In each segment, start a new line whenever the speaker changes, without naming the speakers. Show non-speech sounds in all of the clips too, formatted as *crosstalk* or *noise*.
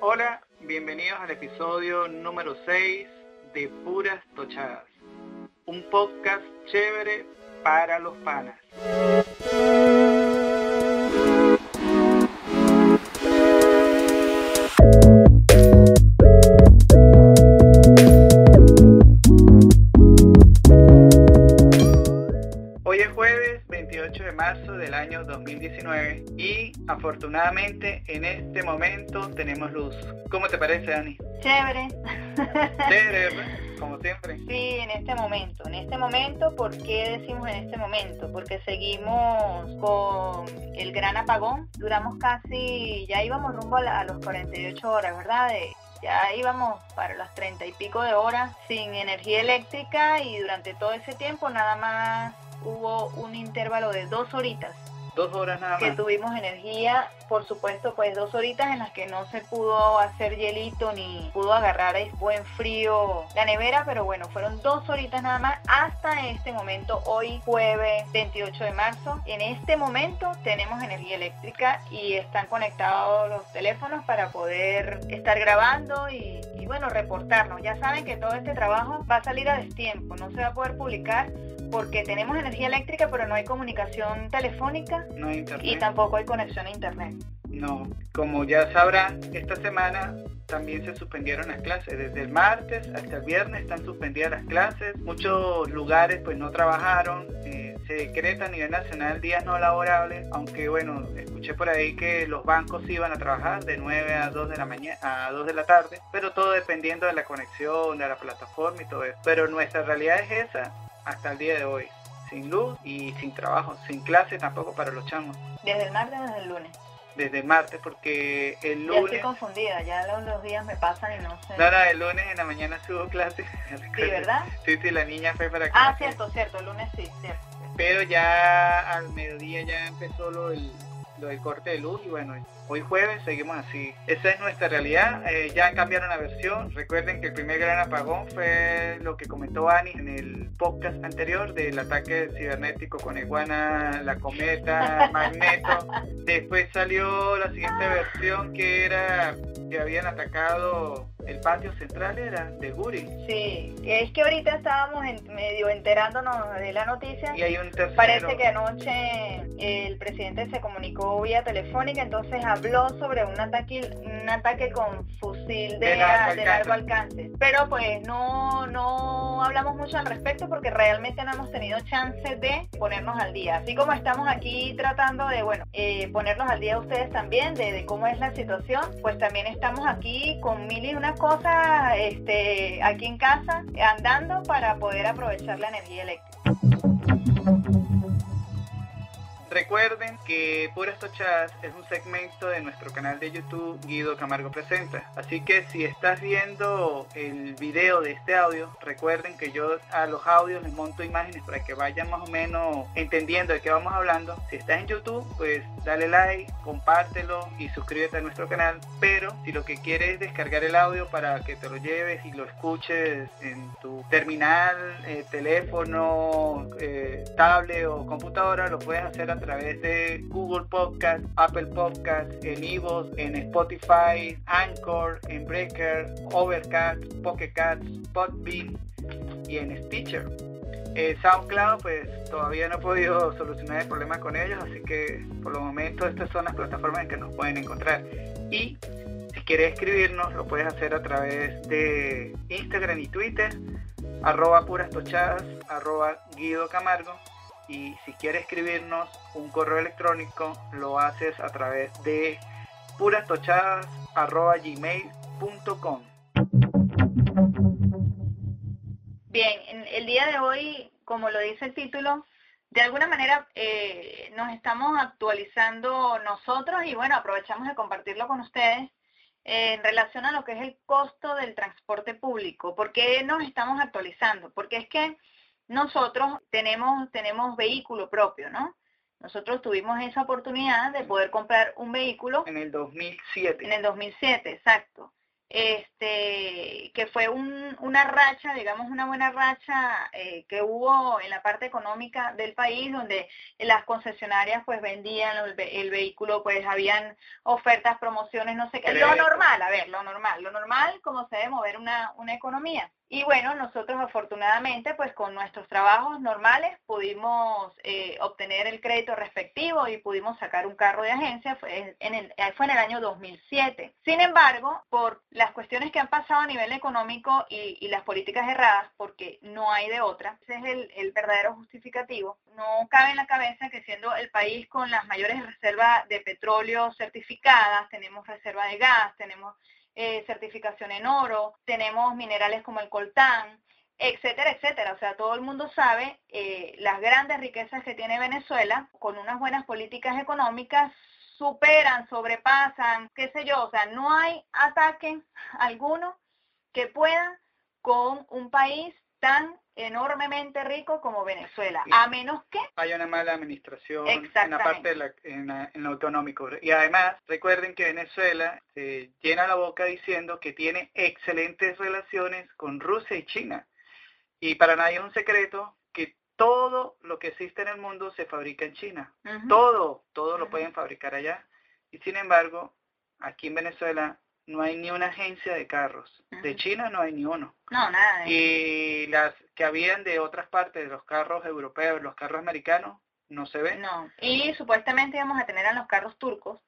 Hola, bienvenidos al episodio número 6 de Puras Tochadas, un podcast chévere para los panas. Afortunadamente en este momento tenemos luz. ¿Cómo te parece, Dani?
Chévere.
Chévere, *laughs* como siempre.
Sí, en este momento. En este momento, ¿por qué decimos en este momento? Porque seguimos con el gran apagón. Duramos casi, ya íbamos rumbo a, la- a los 48 horas, ¿verdad? De- ya íbamos para las 30 y pico de horas sin energía eléctrica y durante todo ese tiempo nada más hubo un intervalo de dos horitas
Dos horas nada
que
más.
tuvimos energía, por supuesto, pues dos horitas en las que no se pudo hacer hielito ni pudo agarrar el buen frío la nevera, pero bueno, fueron dos horitas nada más hasta este momento, hoy jueves 28 de marzo. En este momento tenemos energía eléctrica y están conectados los teléfonos para poder estar grabando y, y bueno, reportarnos. Ya saben que todo este trabajo va a salir a destiempo, no se va a poder publicar porque tenemos energía eléctrica pero no hay comunicación telefónica
No hay internet.
y tampoco hay conexión a internet.
No, como ya sabrán, esta semana también se suspendieron las clases. Desde el martes hasta el viernes están suspendidas las clases. Muchos lugares pues no trabajaron. eh, se decreta a nivel nacional días no laborables, aunque bueno, escuché por ahí que los bancos iban a trabajar de 9 a 2 de la mañana a 2 de la tarde, pero todo dependiendo de la conexión, de la plataforma y todo eso. Pero nuestra realidad es esa hasta el día de hoy. Sin luz y sin trabajo, sin clase tampoco para los chamos.
Desde el martes desde el lunes.
Desde el martes, porque el
Ya estoy
lunes...
confundida, ya los, días me pasan y no sé.
No, no, el lunes en la mañana *laughs* sí hubo clase.
Sí, ¿verdad?
Sí, sí, la niña fue para
Ah, cierto, cierto, el lunes sí, cierto.
Pero ya al mediodía ya empezó lo del, lo del corte de luz y bueno, hoy jueves seguimos así. Esa es nuestra realidad. Eh, ya cambiaron la versión. Recuerden que el primer gran apagón fue lo que comentó Ani en el podcast anterior del ataque cibernético con Iguana, la cometa, *laughs* Magneto. Después salió la siguiente versión que era que habían atacado el patio central era de Guri.
Sí, es que ahorita estábamos en- medio enterándonos de la noticia.
Y hay un tercero.
Parece que anoche el presidente se comunicó vía telefónica, entonces habló sobre un ataque, un ataque con fusil de,
De largo
de largo
alcance.
alcance. Pero pues no, no hablamos mucho al respecto porque realmente no hemos tenido chance de ponernos al día. Así como estamos aquí tratando de, bueno, eh, ponernos al día ustedes también de, de cómo es la situación, pues también estamos aquí con mil y una cosas este, aquí en casa andando para poder aprovechar la energía eléctrica.
Recuerden que Puras Tochadas es un segmento de nuestro canal de YouTube Guido Camargo Presenta. Así que si estás viendo el video de este audio, recuerden que yo a los audios les monto imágenes para que vayan más o menos entendiendo de qué vamos hablando. Si estás en YouTube, pues dale like, compártelo y suscríbete a nuestro canal. Pero si lo que quieres es descargar el audio para que te lo lleves y lo escuches en tu terminal, eh, teléfono, eh, tablet o computadora, lo puedes hacer a través de Google Podcast, Apple Podcast, en Evox, en Spotify, Anchor, en Breaker, Overcast, Pocket Cast, Podbean y en Stitcher. Eh, SoundCloud pues todavía no he podido solucionar el problema con ellos, así que por el momento estas son las plataformas en que nos pueden encontrar. Y si quieres escribirnos lo puedes hacer a través de Instagram y Twitter, arroba puras tochadas, arroba Guido Camargo. Y si quieres escribirnos un correo electrónico lo haces a través de purastochadas arroba gmail.com.
Bien, en el día de hoy, como lo dice el título, de alguna manera eh, nos estamos actualizando nosotros y bueno, aprovechamos de compartirlo con ustedes eh, en relación a lo que es el costo del transporte público. ¿Por qué nos estamos actualizando? Porque es que nosotros tenemos, tenemos vehículo propio, ¿no? Nosotros tuvimos esa oportunidad de poder comprar un vehículo
En el 2007.
en el 2007, exacto. este, que fue una racha, digamos una buena racha eh, que hubo en la parte económica del país, donde las concesionarias pues vendían el, vehículo, pues habían ofertas, promociones, no sé qué, lo normal, a ver, lo normal, lo normal como se debe mover una, una economía. Y bueno, nosotros afortunadamente, pues con nuestros trabajos normales pudimos eh, obtener el crédito respectivo y pudimos sacar un carro de agencia, fue en, el, fue en el año 2007. Sin embargo, por las cuestiones que han pasado a nivel económico y, las políticas erradas, porque no hay de otra, ese es el, el verdadero justificativo, no cabe en la cabeza que siendo el país con las mayores reservas de petróleo certificadas, tenemos reserva de gas, tenemos eh, certificación en oro, tenemos minerales como el coltán, etcétera, etcétera. O sea, todo el mundo sabe eh, las grandes riquezas que tiene Venezuela con unas buenas políticas económicas superan, sobrepasan, qué sé yo, o sea, no hay ataque alguno que pueda con un país tan enormemente rico como Venezuela, a menos que
haya una mala administración en la parte de en, lo económico. Y además, recuerden que Venezuela se llena la boca diciendo que tiene excelentes relaciones con Rusia y China. Y para nadie es un secreto que todo lo que existe en el mundo se fabrica en China. Todo, todo lo pueden fabricar allá. Y sin embargo, aquí en Venezuela no hay ni una agencia de carros. De China no hay ni uno.
No, nada.
Y las que habían de otras partes, de los carros europeos, los carros americanos, no se ven.
No. Y supuestamente íbamos a tener a los carros turcos.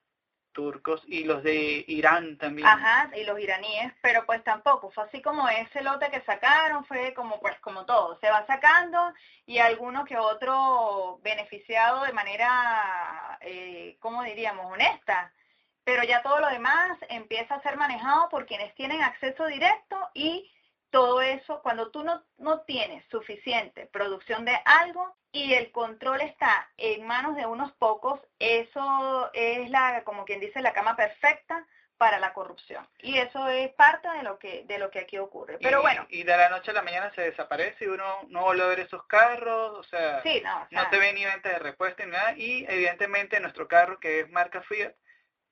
Turcos y los de Irán también.
Ajá, y los iraníes, pero pues tampoco, fue así como ese lote que sacaron, fue como pues como todo, se va sacando y alguno que otro beneficiado de manera, eh, ¿cómo diríamos?, honesta pero ya todo lo demás empieza a ser manejado por quienes tienen acceso directo y todo eso, cuando tú no, no tienes suficiente producción de algo y el control está en manos de unos pocos, eso es la, como quien dice, la cama perfecta para la corrupción. Y eso es parte de lo que de lo que aquí ocurre. Pero bueno.
Y de la noche a la mañana se desaparece y uno no vuelve a ver esos carros, o sea,
no,
no te ve ni venta de repuesto ni nada. Y evidentemente nuestro carro, que es marca Fiat,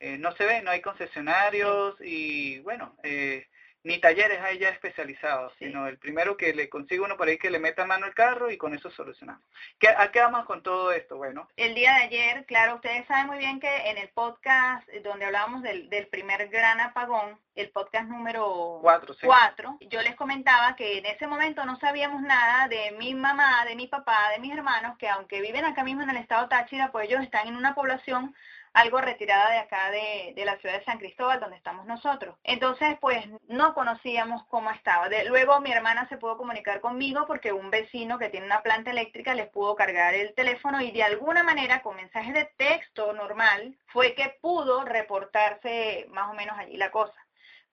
eh, no se ve, no hay concesionarios y bueno, eh, ni talleres hay ya especializados, sino el primero que le consigue uno por ahí que le meta mano el carro y con eso solucionamos. ¿Qué, ¿A qué vamos con todo esto? Bueno.
El día de ayer, claro, ustedes saben muy bien que en el podcast donde hablábamos del, del primer gran apagón, el podcast número 4, yo les comentaba que en ese momento no sabíamos nada de mi mamá, de mi papá, de mis hermanos, que aunque viven acá mismo en el estado Táchira, pues ellos están en una población algo retirada de acá de, la ciudad de San Cristóbal, donde estamos nosotros. Entonces, pues no conocíamos cómo estaba. De, luego mi hermana se pudo comunicar conmigo porque un vecino que tiene una planta eléctrica les pudo cargar el teléfono y de alguna manera con mensajes de texto normal fue que pudo reportarse más o menos allí la cosa.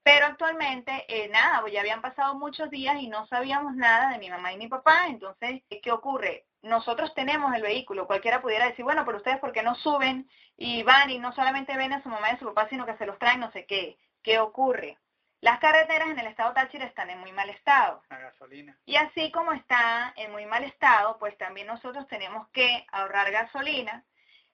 Pero actualmente, eh, nada, ya habían pasado muchos días y no sabíamos nada de mi mamá y mi papá. Entonces, ¿qué ocurre? Nosotros tenemos el vehículo. Cualquiera pudiera decir, bueno, pero ustedes, ¿por qué no suben y van y no solamente ven a su mamá y a su papá, sino que se los traen no sé qué? ¿Qué ocurre? Las carreteras en el estado Táchira están en muy mal estado.
La gasolina.
Y así como está en muy mal estado, pues también nosotros tenemos que ahorrar gasolina.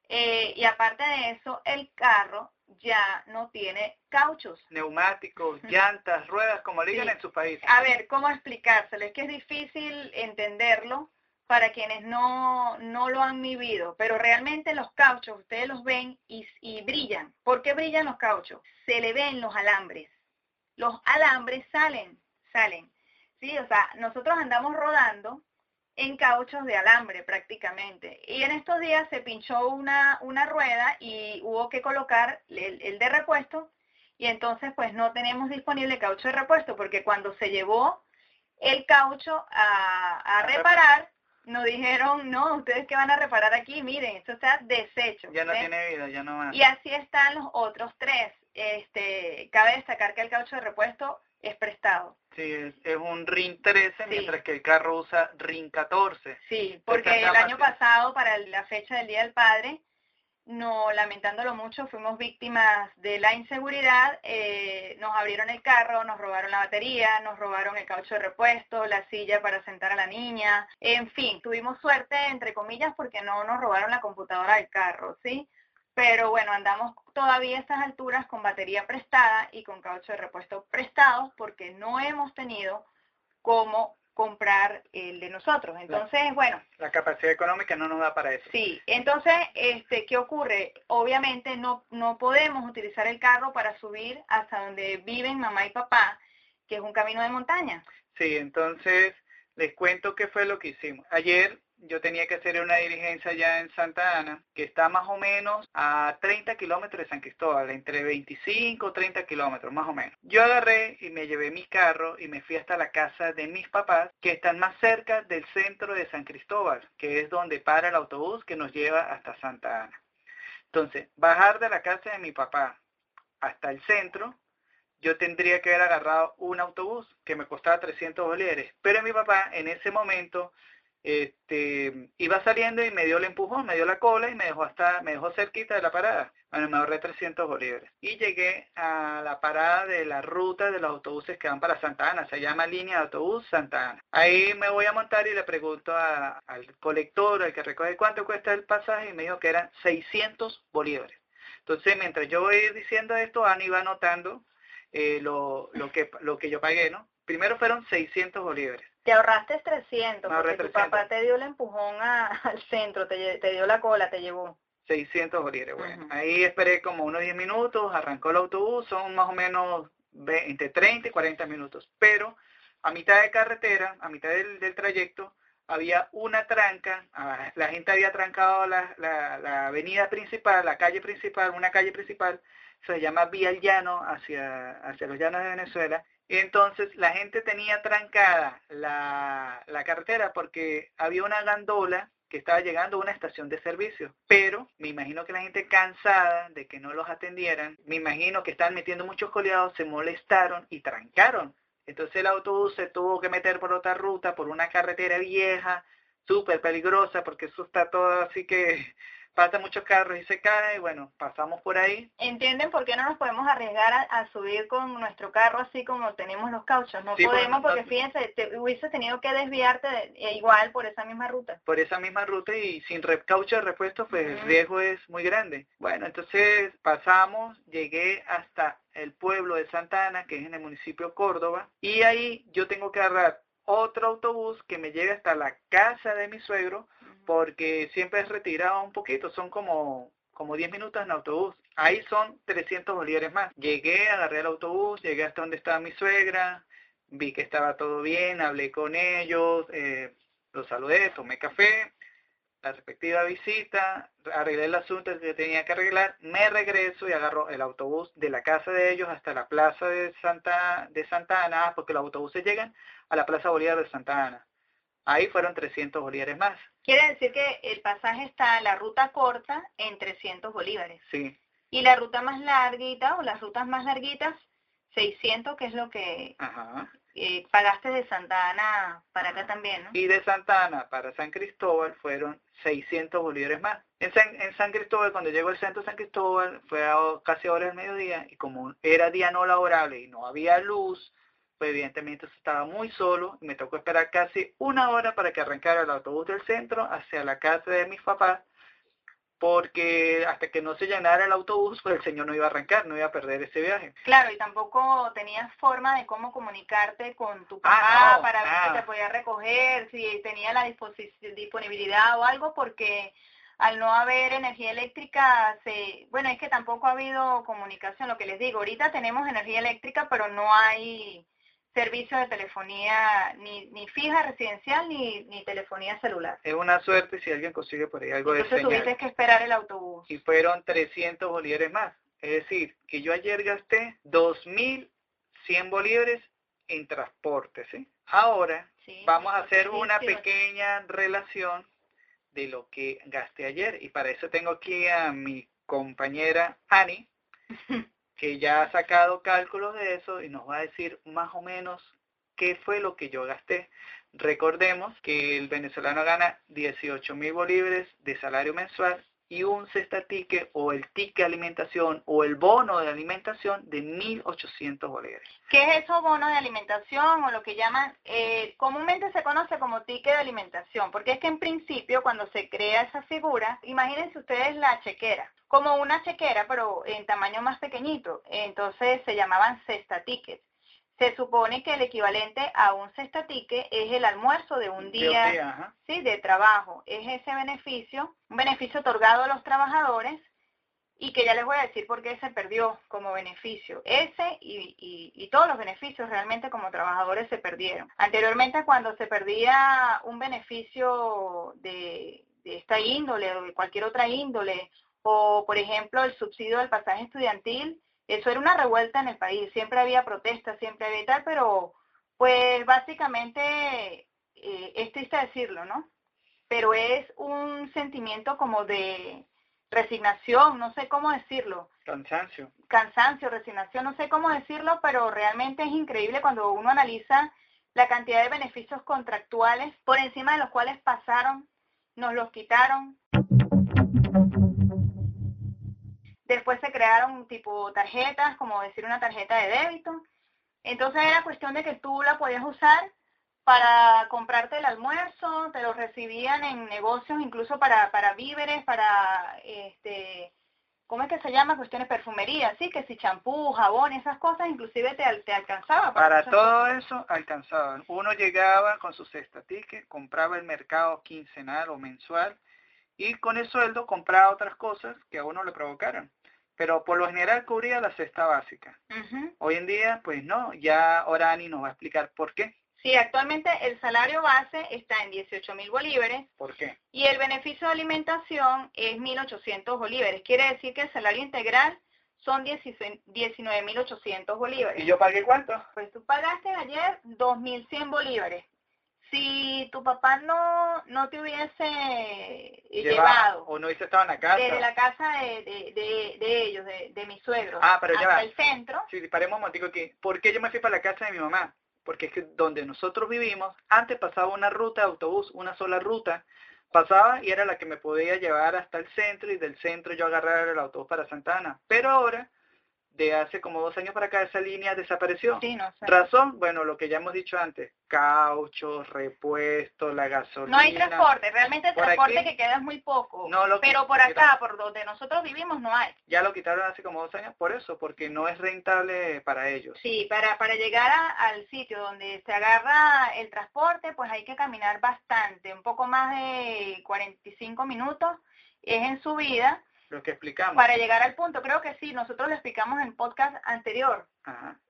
Eh, y aparte de eso, el carro ya no tiene cauchos.
Neumáticos, llantas, ruedas, como digan en su país.
A ver, ¿cómo explicárselo? Es que es difícil entenderlo para quienes no, no lo han vivido, pero realmente los cauchos, ustedes los ven y, y brillan. ¿Por qué brillan los cauchos? Se le ven los alambres. Los alambres salen, salen. Sí, o sea, nosotros andamos rodando en cauchos de alambre prácticamente. Y en estos días se pinchó una, una rueda y hubo que colocar el, de repuesto y entonces pues no tenemos disponible caucho de repuesto porque cuando se llevó el caucho a, reparar, nos dijeron, no, ustedes que van a reparar aquí, miren, esto está deshecho.
Ya no tiene vida, ya no va.
Y así están los otros tres. Este, cabe destacar que el caucho de repuesto es prestado.
Sí, es, un RIN 13, mientras que el carro usa RIN 14.
Sí, porque el año pasado, para la fecha del Día del Padre, no lamentándolo mucho, fuimos víctimas de la inseguridad, eh, nos abrieron el carro, nos robaron la batería, nos robaron el caucho de repuesto, la silla para sentar a la niña, en fin, tuvimos suerte, entre comillas, porque no nos robaron la computadora del carro, ¿sí? pero bueno, andamos todavía a estas alturas con batería prestada y con caucho de repuesto prestados porque no hemos tenido cómo comprar el de nosotros. Entonces, bueno.
La capacidad económica no nos da para eso.
Sí, entonces, este, ¿qué ocurre? Obviamente no, no podemos utilizar el carro para subir hasta donde viven mamá y papá, que es un camino de montaña.
Sí, entonces les cuento qué fue lo que hicimos. Ayer yo tenía que hacer una diligencia ya en Santa Ana, que está más o menos a 30 kilómetros de San Cristóbal, entre 25 o 30 kilómetros, más o menos. Yo agarré y me llevé mi carro y me fui hasta la casa de mis papás, que están más cerca del centro de San Cristóbal, que es donde para el autobús que nos lleva hasta Santa Ana. Entonces, bajar de la casa de mi papá hasta el centro, yo tendría que haber agarrado un autobús que me costaba 300 bolívares. Pero mi papá en ese momento este, iba saliendo y me dio el empujón, me dio la cola y me dejó hasta, me dejó cerquita de la parada. Bueno, me ahorré 300 bolívares. Y llegué a la parada de la ruta de los autobuses que van para Santa Ana. Se llama línea de autobús Santa Ana. Ahí me voy a montar y le pregunto al colector, al que recoge cuánto cuesta el pasaje, y me dijo que eran 600 bolívares. Entonces, mientras yo voy diciendo esto, Ana iba anotando eh, lo, lo, que, lo que yo pagué, ¿no? Primero fueron 600 bolívares.
Te ahorraste 300 porque tu papá te dio el empujón *laughs* al centro, te, dio la cola, te llevó.
600 bolívares, bueno. Ahí esperé como unos 10 minutos, arrancó el autobús, son más o menos entre 30 y 40 minutos. Pero a mitad de carretera, a mitad del, del trayecto, había una tranca, ah, la gente había trancado la, la, la, avenida principal, la calle principal, una calle principal, se llama Vía el Llano, hacia, hacia los llanos de Venezuela, entonces la gente tenía trancada la, la carretera porque había una gandola que estaba llegando a una estación de servicio. Pero me imagino que la gente cansada de que no los atendieran, me imagino que estaban metiendo muchos coleados, se molestaron y trancaron. Entonces el autobús se tuvo que meter por otra ruta, por una carretera vieja, súper peligrosa, porque eso está todo así que pasa muchos carros y se cae, y bueno, pasamos por ahí.
¿Entienden por qué no nos podemos arriesgar a, subir con nuestro carro así como tenemos los cauchos? No podemos porque fíjense, te, hubiese tenido que desviarte e igual por esa misma ruta.
Por esa misma ruta y sin caucho de repuesto, pues el riesgo es muy grande. Bueno, entonces pasamos, llegué hasta el pueblo de Santa Ana, que es en el municipio Córdoba, y ahí yo tengo que agarrar otro autobús que me lleve hasta la casa de mi suegro, porque siempre es retirado un poquito, son como como 10 minutos en autobús. Ahí son 300 bolívares más. Llegué, agarré el autobús, llegué hasta donde estaba mi suegra, vi que estaba todo bien, hablé con ellos, eh, los saludé, tomé café, la respectiva visita, arreglé el asunto que tenía que arreglar, me regreso y agarro el autobús de la casa de ellos hasta la plaza de Santa, de Santa Ana, porque los autobuses llegan a la Plaza Bolívar de Santa Ana. Ahí fueron 300 bolívares más.
Quiere decir que el pasaje está, la ruta corta, en 300 bolívares.
Sí.
Y la ruta más larguita, o las rutas más larguitas, 600, que es lo que eh, pagaste de Santa Ana para acá también, ¿no?
Y de Santa Ana para San Cristóbal fueron 600 bolívares más. En San, en San Cristóbal, cuando llegó el centro de San Cristóbal, fue a casi a hora del mediodía, y como era día no laborable y no había luz, pues evidentemente estaba muy solo y me tocó esperar casi una hora para que arrancara el autobús del centro hacia la casa de mis papás, porque hasta que no se llenara el autobús, pues el señor no iba a arrancar, no iba a perder ese viaje.
Claro, y tampoco tenías forma de cómo comunicarte con tu ah, papá para ver si te podía recoger, si tenía la disponibilidad o algo, porque al no haber energía eléctrica, se, bueno, es que tampoco ha habido comunicación, lo que les digo, ahorita tenemos energía eléctrica, pero no hay servicio de telefonía ni, ni fija residencial ni, ni telefonía celular.
Es una suerte si alguien consigue por ahí algo
Entonces
de señal.
tuviste que esperar el autobús.
Y fueron 300 bolívares más. Es decir, que yo ayer gasté 2.100 bolívares en transporte, ¿sí? Ahora vamos a hacer una pequeña relación de lo que gasté ayer. Y para eso tengo aquí a mi compañera Ani, *laughs* que ya ha sacado cálculos de eso y nos va a decir más o menos qué fue lo que yo gasté. Recordemos que el venezolano gana 18 mil bolívares de salario mensual y un cesta ticket o el ticket de alimentación o el bono de alimentación de 1.800 bolívares.
¿Qué es eso bono de alimentación o lo que llaman, eh, comúnmente se conoce como ticket de alimentación? Porque es que en principio cuando se crea esa figura, imagínense ustedes la chequera, como una chequera pero en tamaño más pequeñito, entonces se llamaban cesta tickets se supone que el equivalente a un cesta ticket es el almuerzo de un día, sí, de trabajo. Es ese beneficio, un beneficio otorgado a los trabajadores y que ya les voy a decir por qué se perdió como beneficio. Ese y, todos los beneficios realmente como trabajadores se perdieron. Anteriormente cuando se perdía un beneficio de, de esta índole o de cualquier otra índole, o por ejemplo el subsidio del pasaje estudiantil, eso era una revuelta en el país, siempre había protestas, siempre había tal, pero pues básicamente eh, es triste decirlo, ¿no? Pero es un sentimiento como de resignación, no sé cómo decirlo.
Cansancio.
Cansancio, resignación, no sé cómo decirlo, pero realmente es increíble cuando uno analiza la cantidad de beneficios contractuales por encima de los cuales pasaron, nos los quitaron. Después se crearon tipo tarjetas, como decir una tarjeta de débito. Entonces era cuestión de que tú la podías usar para comprarte el almuerzo, te lo recibían en negocios incluso para, para víveres, para, este, ¿cómo es que se llama? Cuestiones perfumería, sí, que si champú, jabón, esas cosas, inclusive te, te alcanzaba.
Para, todo eso alcanzaban. Uno llegaba con su cesta ticket, compraba el mercado quincenal o mensual y con el sueldo compraba otras cosas que a uno le provocaran pero por lo general cubría la cesta básica. Hoy en día, pues no, ya Orani nos va a explicar por qué.
Sí, actualmente el salario base está en 18 mil bolívares.
¿Por qué?
Y el beneficio de alimentación es 1.800 bolívares. Quiere decir que el salario integral son 19.800 bolívares.
¿Y yo pagué cuánto?
Pues tú pagaste ayer 2.100 bolívares si tu papá no, no te hubiese llevado,
o no hubiese estado en la casa
desde la casa de, de, de, ellos, de, de mis suegros,
ah, pero
hasta el centro.
Sí, paremos un momentico aquí. ¿Por qué yo me fui para la casa de mi mamá? Porque es que donde nosotros vivimos, antes pasaba una ruta de autobús, una sola ruta, pasaba y era la que me podía llevar hasta el centro y del centro yo agarrar el autobús para Santana. Pero ahora de hace como dos años para acá esa línea desapareció.
Sí, no sé.
Razón, bueno, lo que ya hemos dicho antes, caucho, repuesto, la gasolina.
No hay transporte, realmente el transporte que queda es muy poco. No, lo pero por acá, por donde nosotros vivimos, no hay.
Ya lo quitaron hace como dos años por eso, porque no es rentable para ellos.
Sí, para, para llegar al sitio donde se agarra el transporte, pues hay que caminar bastante, un poco más de 45 minutos, es en subida
lo que explicamos.
Para llegar al punto, creo que sí, nosotros lo explicamos en podcast anterior.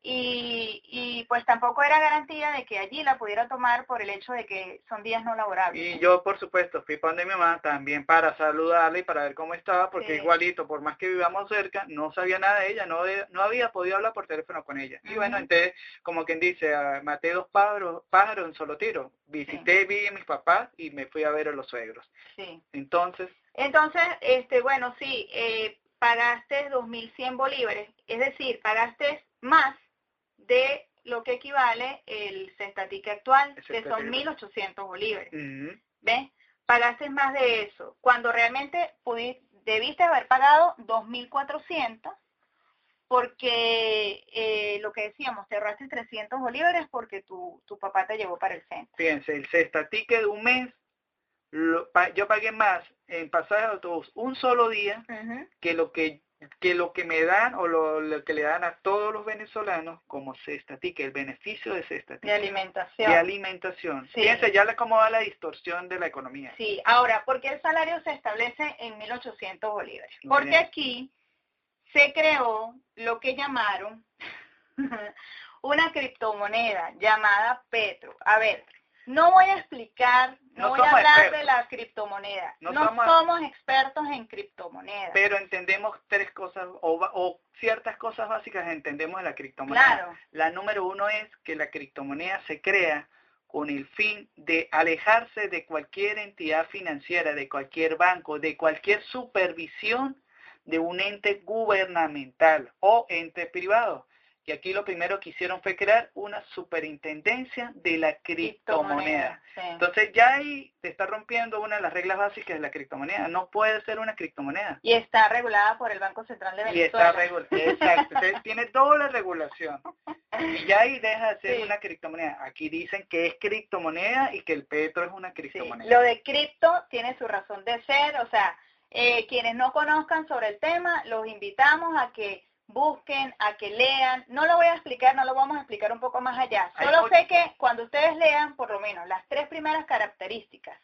Y, y pues tampoco era garantía de que allí la pudiera tomar por el hecho de que son días no laborables.
Y yo, por supuesto, fui para donde mi mamá también para saludarla y para ver cómo estaba, porque igualito, por más que vivamos cerca, no sabía nada de ella, no, no había podido hablar por teléfono con ella. Y bueno, entonces, como quien dice, ah, maté dos pájaros, pájaros en solo tiro. Visité, vi a mis papás y me fui a ver a los suegros.
Sí.
Entonces,
entonces, este, bueno, sí, eh, pagaste 2.100 bolívares, es decir, pagaste más de lo que equivale el cestatique actual, que son 1.800 bolívares. ¿Ves? Pagaste más de eso, cuando realmente pudiste, debiste haber pagado 2.400 porque eh, lo que decíamos, te ahorraste 300 bolívares porque tu, tu papá te llevó para el centro.
Fíjense, el cestatique de un mes yo pagué más en pasaje de autobús un solo día que lo que que lo que me dan o lo, que le dan a todos los venezolanos como cesta el beneficio de cesta
De alimentación.
De alimentación. Fíjense ya cómo va la distorsión de la economía.
Sí, ahora, ¿por qué el salario se establece en 1.800 bolívares? Porque aquí se creó lo que llamaron *laughs* una criptomoneda llamada Petro. A ver, no voy a explicar, no, voy a hablar de la criptomoneda. No, somos, expertos en criptomonedas.
Pero entendemos tres cosas o, ciertas cosas básicas entendemos de la criptomoneda.
Claro.
La número uno es que la criptomoneda se crea con el fin de alejarse de cualquier entidad financiera, de cualquier banco, de cualquier supervisión de un ente gubernamental o ente privado. Y aquí lo primero que hicieron fue crear una superintendencia de la criptomoneda. Entonces ya ahí te está rompiendo una de las reglas básicas de la criptomoneda. No puede ser una criptomoneda.
Y está regulada por el Banco Central de Venezuela.
Y está regulada, exacto. Entonces *laughs* tiene doble regulación. Y ya ahí deja de ser una criptomoneda. Aquí dicen que es criptomoneda y que el petro es una criptomoneda.
Lo de cripto tiene su razón de ser. O sea, eh, quienes no conozcan sobre el tema, los invitamos a que busquen, a que lean. No lo voy a explicar, no lo vamos a explicar un poco más allá. Solo sé que cuando ustedes lean por lo menos las tres primeras características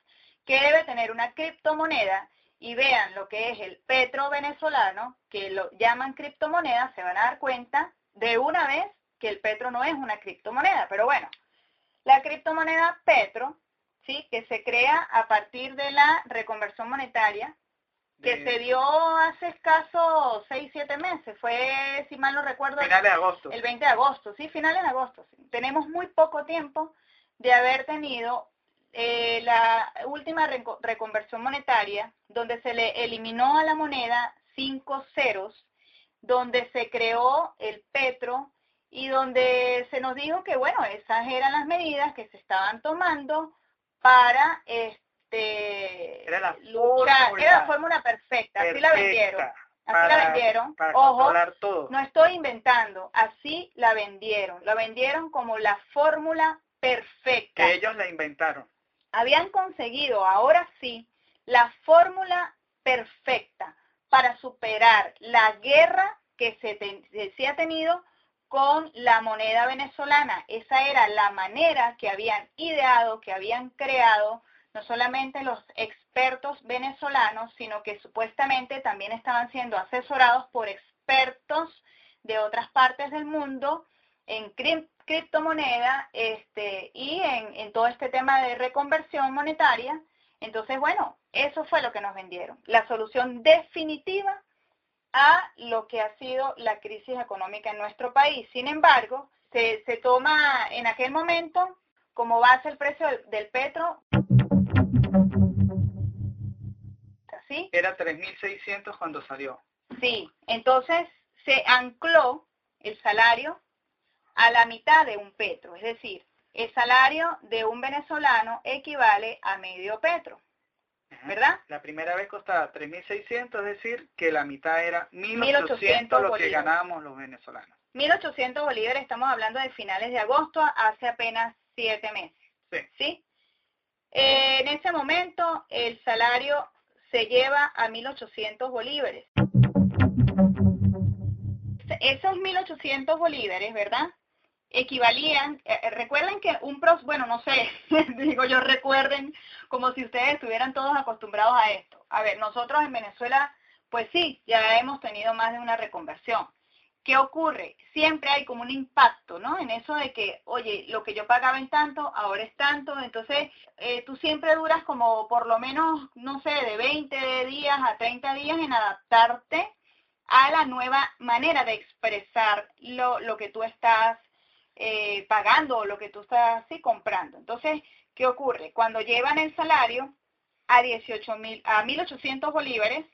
que debe tener una criptomoneda y vean lo que es el petro venezolano, que lo llaman criptomoneda, se van a dar cuenta de una vez que el petro no es una criptomoneda. Pero bueno, la criptomoneda petro, ¿sí? que se crea a partir de la reconversión monetaria, que se dio hace escaso 6, 7 meses, fue, si mal no recuerdo,
finales de agosto.
el 20 de agosto, sí, finales de agosto. Tenemos muy poco tiempo de haber tenido eh, la última reconversión monetaria, donde se le eliminó a la moneda cinco ceros, donde se creó el petro y donde se nos dijo que, bueno, esas eran las medidas que se estaban tomando para... Este, este,
era la
fórmula, perfecta, así la vendieron. Así la vendieron. Ojo, no estoy inventando, así la vendieron. La vendieron como la fórmula perfecta.
Que ellos la inventaron.
Habían conseguido, ahora sí, la fórmula perfecta para superar la guerra que se, se ha tenido con la moneda venezolana. Esa era la manera que habían ideado, que habían creado no solamente los expertos venezolanos, sino que supuestamente también estaban siendo asesorados por expertos de otras partes del mundo en criptomoneda este, y en, todo este tema de reconversión monetaria. Entonces, bueno, eso fue lo que nos vendieron, la solución definitiva a lo que ha sido la crisis económica en nuestro país. Sin embargo, se, se toma en aquel momento como base el precio del, del petro. ¿Sí?
Era 3.600 cuando salió.
Sí, entonces se ancló el salario a la mitad de un petro, es decir, el salario de un venezolano equivale a medio petro, ¿verdad?
La primera vez costaba 3.600, es decir, que la mitad era 1.800 lo que ganábamos los venezolanos.
1.800 bolívares, estamos hablando de finales de agosto, hace apenas siete meses.
Sí.
¿sí? Eh, en ese momento el salario se lleva a 1.800 bolívares. Esos 1.800 bolívares, ¿verdad? Equivalían, eh, eh, recuerden que un pros, bueno, no sé, *laughs* digo yo, recuerden como si ustedes estuvieran todos acostumbrados a esto. A ver, nosotros en Venezuela, pues sí, ya hemos tenido más de una reconversión. ¿Qué ocurre? Siempre hay como un impacto, ¿no? En eso de que, oye, lo que yo pagaba en tanto, ahora es tanto, entonces eh, tú siempre duras como por lo menos, no sé, de 20 días a 30 días en adaptarte a la nueva manera de expresar lo, lo que tú estás eh, pagando o lo que tú estás sí, comprando. Entonces, ¿qué ocurre? Cuando llevan el salario a 18 mil, a 1.800 bolívares,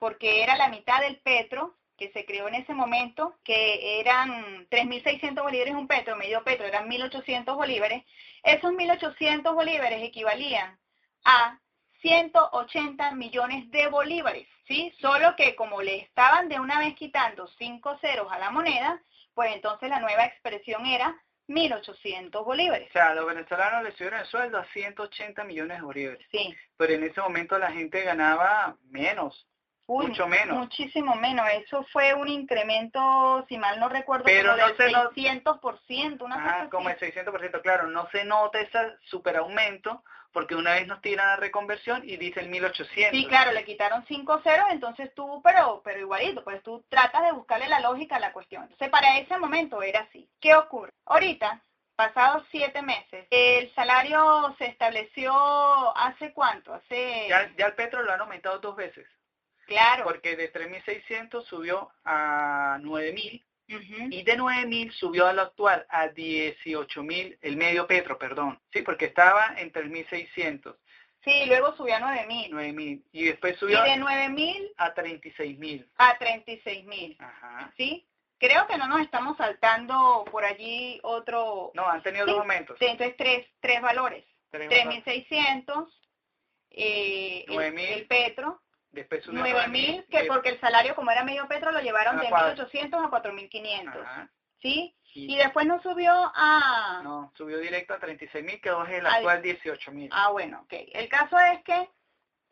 porque era la mitad del petro, que se creó en ese momento, que eran 3.600 bolívares un petro, medio petro, eran 1.800 bolívares, esos 1.800 bolívares equivalían a 180 millones de bolívares, ¿sí? Solo que como le estaban de una vez quitando 5 ceros a la moneda, pues entonces la nueva expresión era 1.800 bolívares.
O sea, los venezolanos le subieron el sueldo a 180 millones de bolívares.
Sí.
Pero en ese momento la gente ganaba menos, mucho menos.
Muchísimo menos. Eso fue un incremento, si mal no recuerdo, Pero no del 600%, una
ah, como el 600%, claro. No se nota ese superaumento porque una vez nos tiran la reconversión y dice el 1800.
Sí, claro, le quitaron 5 ceros, entonces tú, pero, pero igualito, pues tú tratas de buscarle la lógica a la cuestión. Entonces, para ese momento era así. ¿Qué ocurre? Ahorita, pasados siete meses, el salario se estableció hace cuánto? Hace...
Ya, ya el petro lo han aumentado dos veces.
Claro.
Porque de 3.600 subió a 9.000 y de 9.000 subió a lo actual a 18.000, el medio petro, perdón. Sí, porque estaba en 3.600.
Sí, luego subió a 9.000.
9.000. Y después subió
y de 9.000
a 36.000.
A 36.000.
Ajá.
¿Sí? creo que no nos estamos saltando por allí otro...
No, han tenido dos aumentos.
Entonces, tres, tres valores. 3.600, eh, el, el, petro,
Después
9.000, que porque el salario como era medio petro lo llevaron de 1.800 a 4.500. ¿Sí? Y después no subió a...
No, subió directo a 36.000, que hoy es el actual 18.000.
Ah, bueno, ok. El caso es que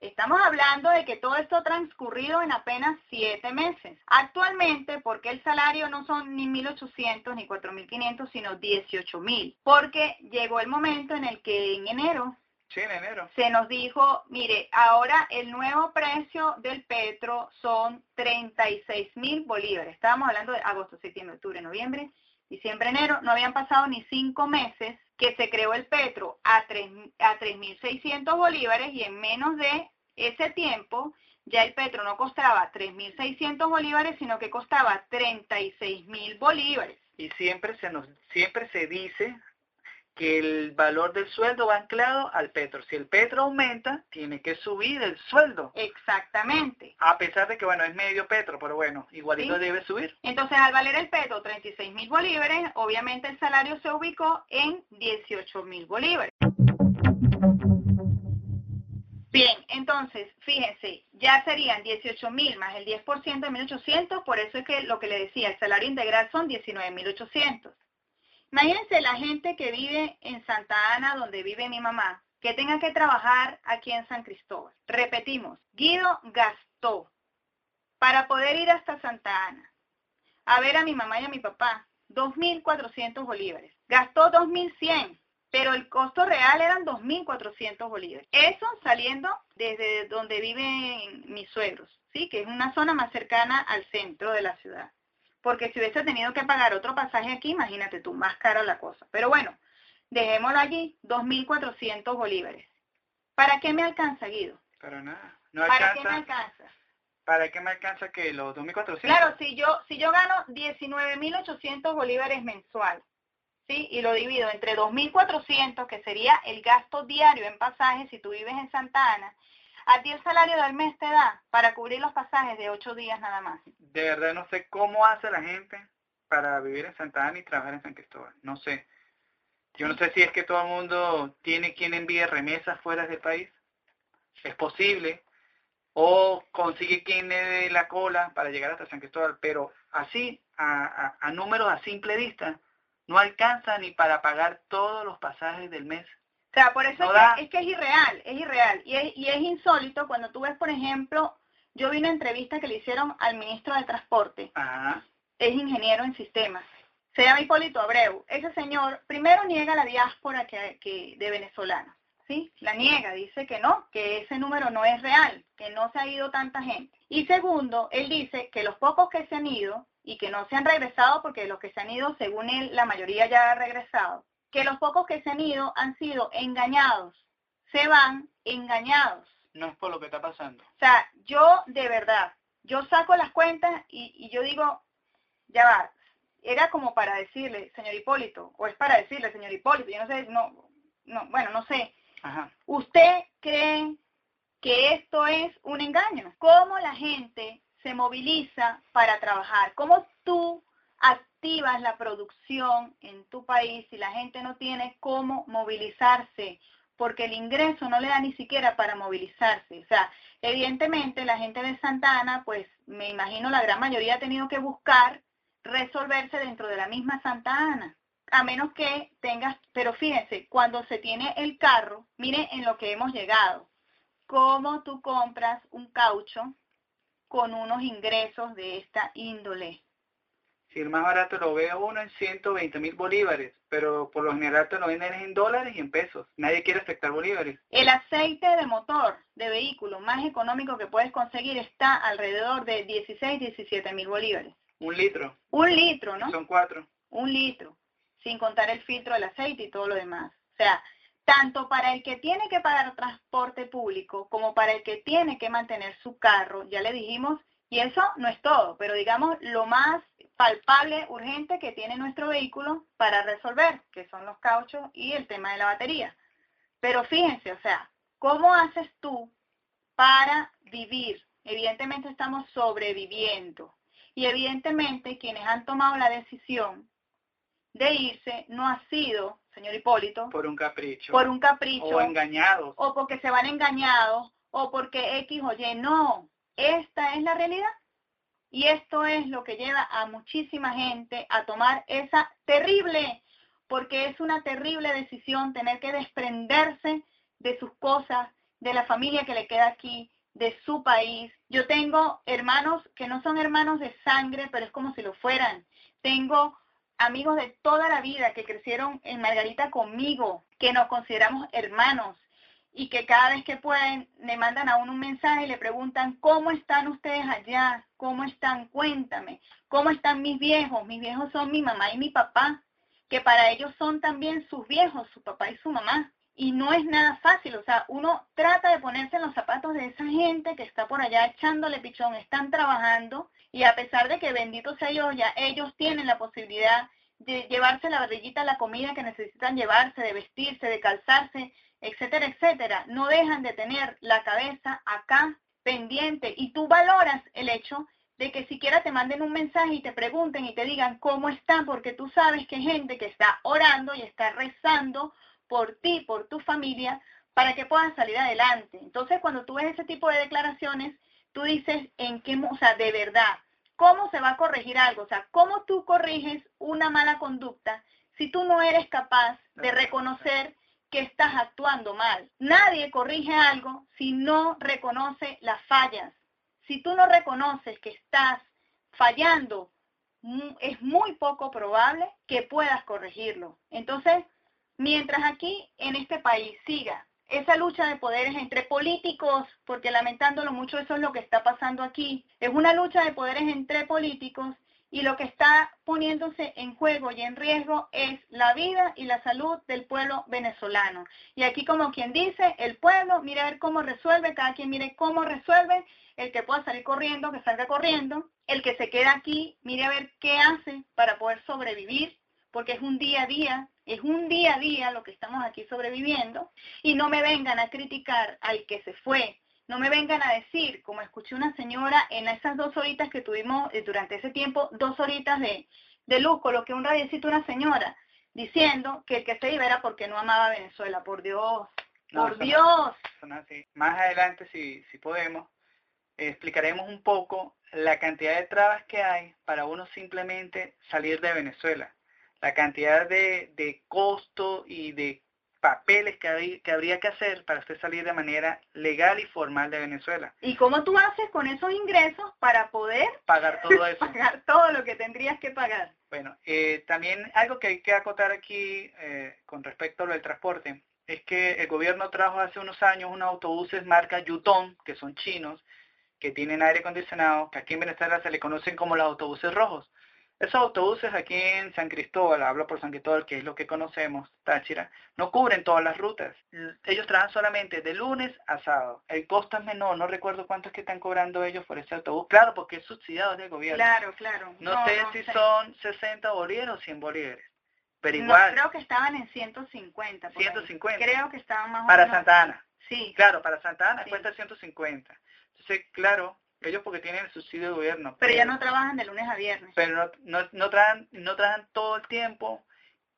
estamos hablando de que todo esto ha transcurrido en apenas siete meses. Actualmente, porque el salario no son ni 1.800 ni 4.500, sino 18.000. Porque llegó el momento en el que en enero
Sí, en enero.
Se nos dijo, mire, ahora el nuevo precio del petro son 36 mil bolívares. Estábamos hablando de agosto, septiembre, octubre, noviembre, diciembre, enero. No habían pasado ni cinco meses que se creó el petro a 3.600 a bolívares y en menos de ese tiempo ya el petro no costaba 3.600 bolívares, sino que costaba 36.000 bolívares.
Y siempre se nos siempre se dice que el valor del sueldo va anclado al petro. Si el petro aumenta, tiene que subir el sueldo.
Exactamente.
A pesar de que, bueno, es medio petro, pero bueno, igualito debe subir.
Entonces, al valer el petro 36 mil bolívares, obviamente el salario se ubicó en 18 mil bolívares. Bien, entonces, fíjense, ya serían 18 mil más el 10% de 1.800, por eso es que lo que le decía, el salario integral son 19.800. Imagínense la gente que vive en Santa Ana, donde vive mi mamá, que tenga que trabajar aquí en San Cristóbal. Repetimos, Guido gastó para poder ir hasta Santa Ana a ver a mi mamá y a mi papá 2.400 bolívares. Gastó 2.100, pero el costo real eran 2.400 bolívares. Eso saliendo desde donde viven mis suegros, ¿sí? que es una zona más cercana al centro de la ciudad porque si hubiese tenido que pagar otro pasaje aquí, imagínate tú, más cara la cosa. Pero bueno, dejémoslo allí, 2.400 bolívares. ¿Para qué me alcanza, Guido?
Para nada. No alcanza,
¿Para qué me alcanza?
¿Para qué me alcanza que los 2.400?
Claro, si yo, si yo gano 19.800 bolívares mensual, ¿sí? Y lo divido entre 2.400, que sería el gasto diario en pasajes si tú vives en Santa Ana, a ti el salario del mes te da para cubrir los pasajes de ocho días nada más.
De verdad no sé cómo hace la gente para vivir en Santa Ana y trabajar en San Cristóbal. No sé. Yo no sé si es que todo el mundo tiene quien envíe remesas fuera del país. Es posible. O consigue quien le dé la cola para llegar hasta San Cristóbal. Pero así, a, a números a simple vista, no alcanza ni para pagar todos los pasajes del mes
o sea, por eso es, que, es, irreal, es irreal. Y es, y es insólito cuando tú ves, por ejemplo, yo vi una entrevista que le hicieron al ministro de Transporte. Es ingeniero en sistemas. Se llama Hipólito Abreu. Ese señor primero niega la diáspora que, que de venezolanos. ¿sí? La niega, dice que no, que ese número no es real, que no se ha ido tanta gente. Y segundo, él dice que los pocos que se han ido y que no se han regresado, porque los que se han ido, según él, la mayoría ya ha regresado, que los pocos que se han ido han sido engañados, se van engañados.
No es por lo que está pasando.
O sea, yo de verdad, yo saco las cuentas y, yo digo, ya va, era como para decirle, señor Hipólito, o es para decirle, señor Hipólito, yo no sé, no, no bueno, no sé. ¿Usted cree que esto es un engaño? ¿Cómo la gente se moviliza para trabajar? ¿Cómo tú activas la producción en tu país y la gente no tiene cómo movilizarse, porque el ingreso no le da ni siquiera para movilizarse. O sea, evidentemente la gente de Santa Ana, pues me imagino la gran mayoría ha tenido que buscar resolverse dentro de la misma Santa Ana. A menos que tengas, pero fíjense, cuando se tiene el carro, mire en lo que hemos llegado. Cómo tú compras un caucho con unos ingresos de esta índole.
Si el más barato lo ve uno en 120 mil bolívares, pero por lo general te lo venden en dólares y en pesos. Nadie quiere aceptar bolívares.
El aceite de motor de vehículo más económico que puedes conseguir está alrededor de 16, 17 mil bolívares.
Un litro.
Un litro, ¿no?
Son cuatro.
Un litro, sin contar el filtro del aceite y todo lo demás. O sea, tanto para el que tiene que pagar transporte público como para el que tiene que mantener su carro, ya le dijimos, y eso no es todo, pero digamos lo más palpable, urgente que tiene nuestro vehículo para resolver, que son los cauchos y el tema de la batería. Pero fíjense, o sea, ¿cómo haces tú para vivir? Evidentemente estamos sobreviviendo. Y evidentemente quienes han tomado la decisión de irse no ha sido, señor Hipólito,
por un capricho.
Por un capricho. O
engañados.
O porque se van engañados, o porque X o Y. No, esta es la realidad. Y esto es lo que lleva a muchísima gente a tomar esa terrible, porque es una terrible decisión tener que desprenderse de sus cosas, de la familia que le queda aquí, de su país. Yo tengo hermanos que no son hermanos de sangre, pero es como si lo fueran. Tengo amigos de toda la vida que crecieron en Margarita conmigo, que nos consideramos hermanos y que cada vez que pueden le mandan a uno un mensaje y le preguntan, ¿cómo están ustedes allá? ¿Cómo están? Cuéntame. ¿Cómo están mis viejos? Mis viejos son mi mamá y mi papá, que para ellos son también sus viejos, su papá y su mamá. Y no es nada fácil, o sea, uno trata de ponerse en los zapatos de esa gente que está por allá echándole pichón, están trabajando y a pesar de que bendito sea Dios, ya ellos tienen la posibilidad de llevarse la barriguita, la comida que necesitan llevarse, de vestirse, de calzarse, etcétera, etcétera, no dejan de tener la cabeza acá pendiente y tú valoras el hecho de que siquiera te manden un mensaje y te pregunten y te digan cómo están, porque tú sabes que hay gente que está orando y está rezando por ti, por tu familia, para que puedan salir adelante. Entonces, cuando tú ves ese tipo de declaraciones, tú dices en qué, o sea, de verdad, ¿cómo se va a corregir algo? O sea, ¿cómo tú corriges una mala conducta si tú no eres capaz de reconocer que estás actuando mal. Nadie corrige algo si no reconoce las fallas. Si tú no reconoces que estás fallando, es muy poco probable que puedas corregirlo. Entonces, mientras aquí en este país siga esa lucha de poderes entre políticos, porque lamentándolo mucho eso es lo que está pasando aquí, es una lucha de poderes entre políticos y lo que está poniéndose en juego y en riesgo es la vida y la salud del pueblo venezolano. Y aquí como quien dice, el pueblo, mire a ver cómo resuelve, cada quien mire cómo resuelve, el que pueda salir corriendo, que salga corriendo, el que se queda aquí, mire a ver qué hace para poder sobrevivir, porque es un día a día, es un día a día lo que estamos aquí sobreviviendo, y no me vengan a criticar al que se fue, no me vengan a decir, como escuché una señora en esas dos horitas que tuvimos eh, durante ese tiempo, dos horitas de, de luz, coloqué un radiocito una señora diciendo que el que se iba era porque no amaba a Venezuela, por Dios, por Dios.
Más adelante, si, si podemos, explicaremos un poco la cantidad de trabas que hay para uno simplemente salir de Venezuela, la cantidad de, de costo y de papeles que, que habría que hacer para usted salir de manera legal y formal de Venezuela.
¿Y cómo tú haces con esos ingresos para poder
pagar todo *laughs* eso?
pagar todo lo que tendrías que pagar.
Bueno, eh, también algo que hay que acotar aquí eh, con respecto a lo del transporte es que el gobierno trajo hace unos años unos autobuses marca Yutong, que son chinos, que tienen aire acondicionado, que aquí en Venezuela se le conocen como los autobuses rojos. Esos autobuses aquí en San Cristóbal, hablo por San Cristóbal, que es lo que conocemos, Táchira, no cubren todas las rutas. Ellos trabajan solamente de lunes a sábado. El costo es menor, no recuerdo cuánto es que están cobrando ellos por ese autobús. Claro, porque es subsidiado del gobierno.
Claro, claro.
No, sé si son 60 bolívares o 100 bolívares. Pero igual.
creo que estaban en 150.
150.
Creo que estaban más
Para Santa Ana.
Sí.
Claro, para Santa Ana cuesta 150. Entonces, claro, ellos porque tienen el subsidio de gobierno.
Pero, ya no trabajan de lunes a viernes.
Pero no, no, no, trabajan, no trabajan todo el tiempo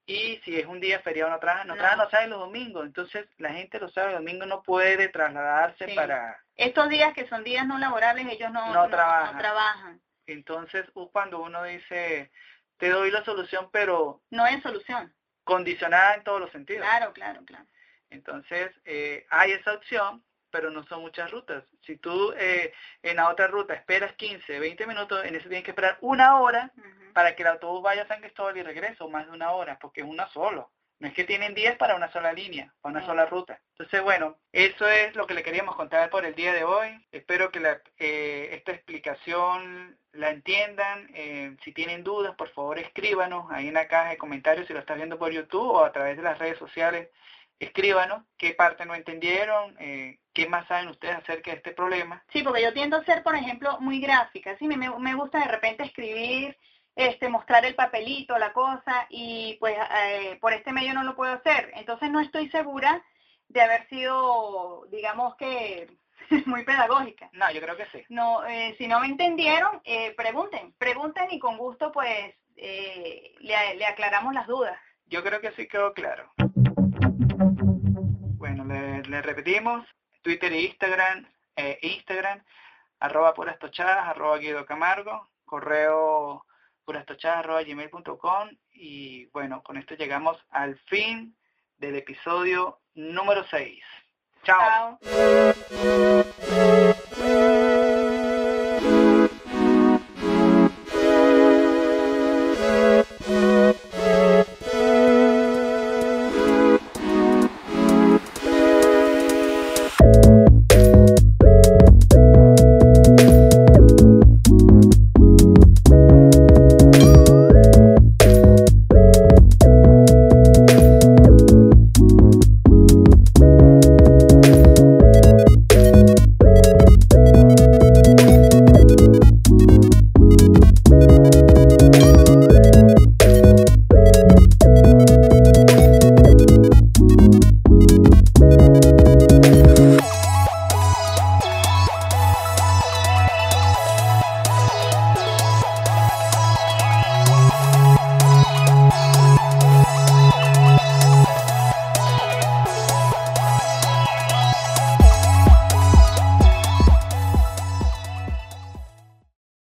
y si es un día feriado no trabajan, no, trabajan los sábados y los domingos. Entonces la gente los sábados y domingos no puede trasladarse para...
Estos días que son días no laborables ellos no, no, trabajan. trabajan.
Entonces cuando uno dice, te doy la solución, pero...
No es solución.
Condicionada en todos los sentidos.
Claro, claro, claro.
Entonces eh, hay esa opción, pero no son muchas rutas. Si tú eh, en la otra ruta esperas 15, 20 minutos, en ese tienes que esperar una hora para que el autobús vaya a San Cristóbal y regrese, o más de una hora, porque es una solo. No es que tienen 10 para una sola línea, para una sola ruta. Entonces, bueno, eso es lo que le queríamos contar por el día de hoy. Espero que la, eh, esta explicación la entiendan. Eh, si tienen dudas, por favor escríbanos ahí en la caja de comentarios si lo estás viendo por YouTube o a través de las redes sociales escríbanos qué parte no entendieron, eh, qué más saben ustedes acerca de este problema.
Sí, porque yo tiendo a ser, por ejemplo, muy gráfica, sí, me, me gusta de repente escribir, este, mostrar el papelito, la cosa, y pues eh, por este medio no lo puedo hacer. Entonces no estoy segura de haber sido, digamos que, *laughs* muy pedagógica.
No, yo creo que sí.
No, eh, si no me entendieron, eh, pregunten, pregunten y con gusto pues eh, le, le aclaramos las dudas.
Yo creo que sí quedó claro. Bueno, le, le repetimos, Twitter e Instagram, eh, Instagram, arroba purastochadas, arroba Guido Camargo, correo purastochadas, arroba gmail.com y bueno, con esto llegamos al fin del episodio número 6. Chao.
Chao.